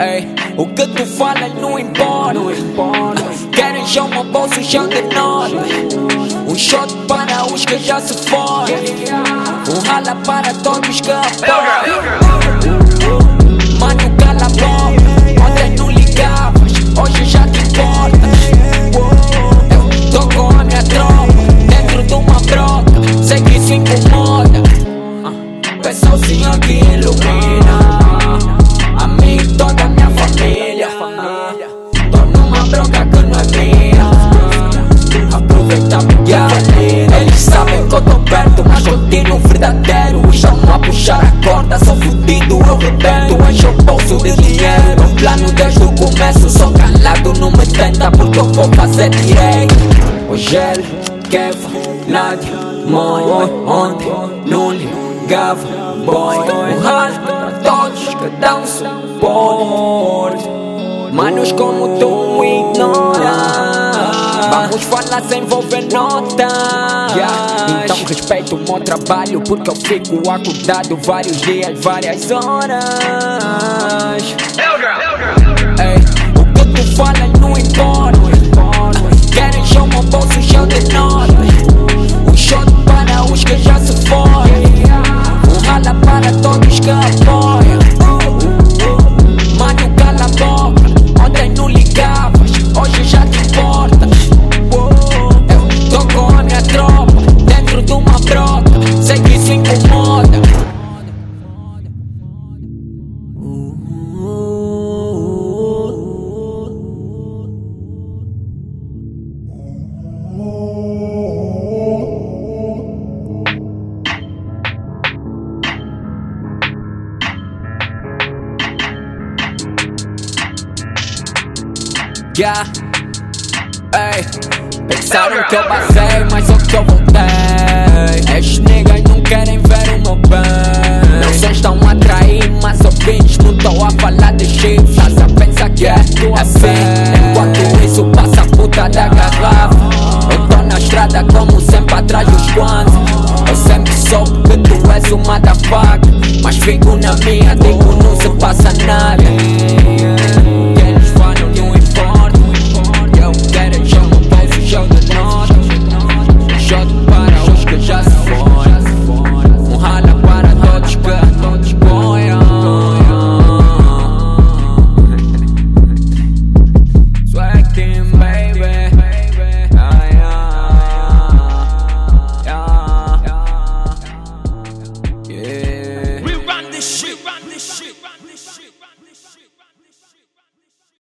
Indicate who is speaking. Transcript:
Speaker 1: Ey, hoe que toevallig nu importa Querem chamar o bolso já de nós Um shot para os que já se foram Um rala para todos que apoiam Ao Senhor que ilumina a mim e toda a minha família. Tô numa broca que não é minha. Aproveita minha família. Eles sabem que eu tô perto, mas continuo verdadeiro. Estão a puxar a corda, sou fudido, eu rebento. Encho o bolso de dinheiro. Um plano desde o começo, sou calado, não me tenta porque eu vou fazer direito. Hoje ele, Keva, Nádia, Mãe, ontem, ligava, boy. Um ralo pra todos, cada um suporte. Manos como tu ignora Vamos falar sem envolver nota Então respeito o meu trabalho Porque eu fico acordado vários dias, várias horas Ei, Yeah. Ei, pensaram que eu passei, mas só que eu voltei. Estes niggas não querem ver o meu bem. Não só estão a atrair, mas ouvintes não estou a falar de chifres. Só pensa que é assim. Enquanto isso passa a puta da garrafa. Eu tô na estrada como sempre atrás dos guantes. Eu sempre soube que tu és uma da faca. Mas fico na minha, digo não se passa nada.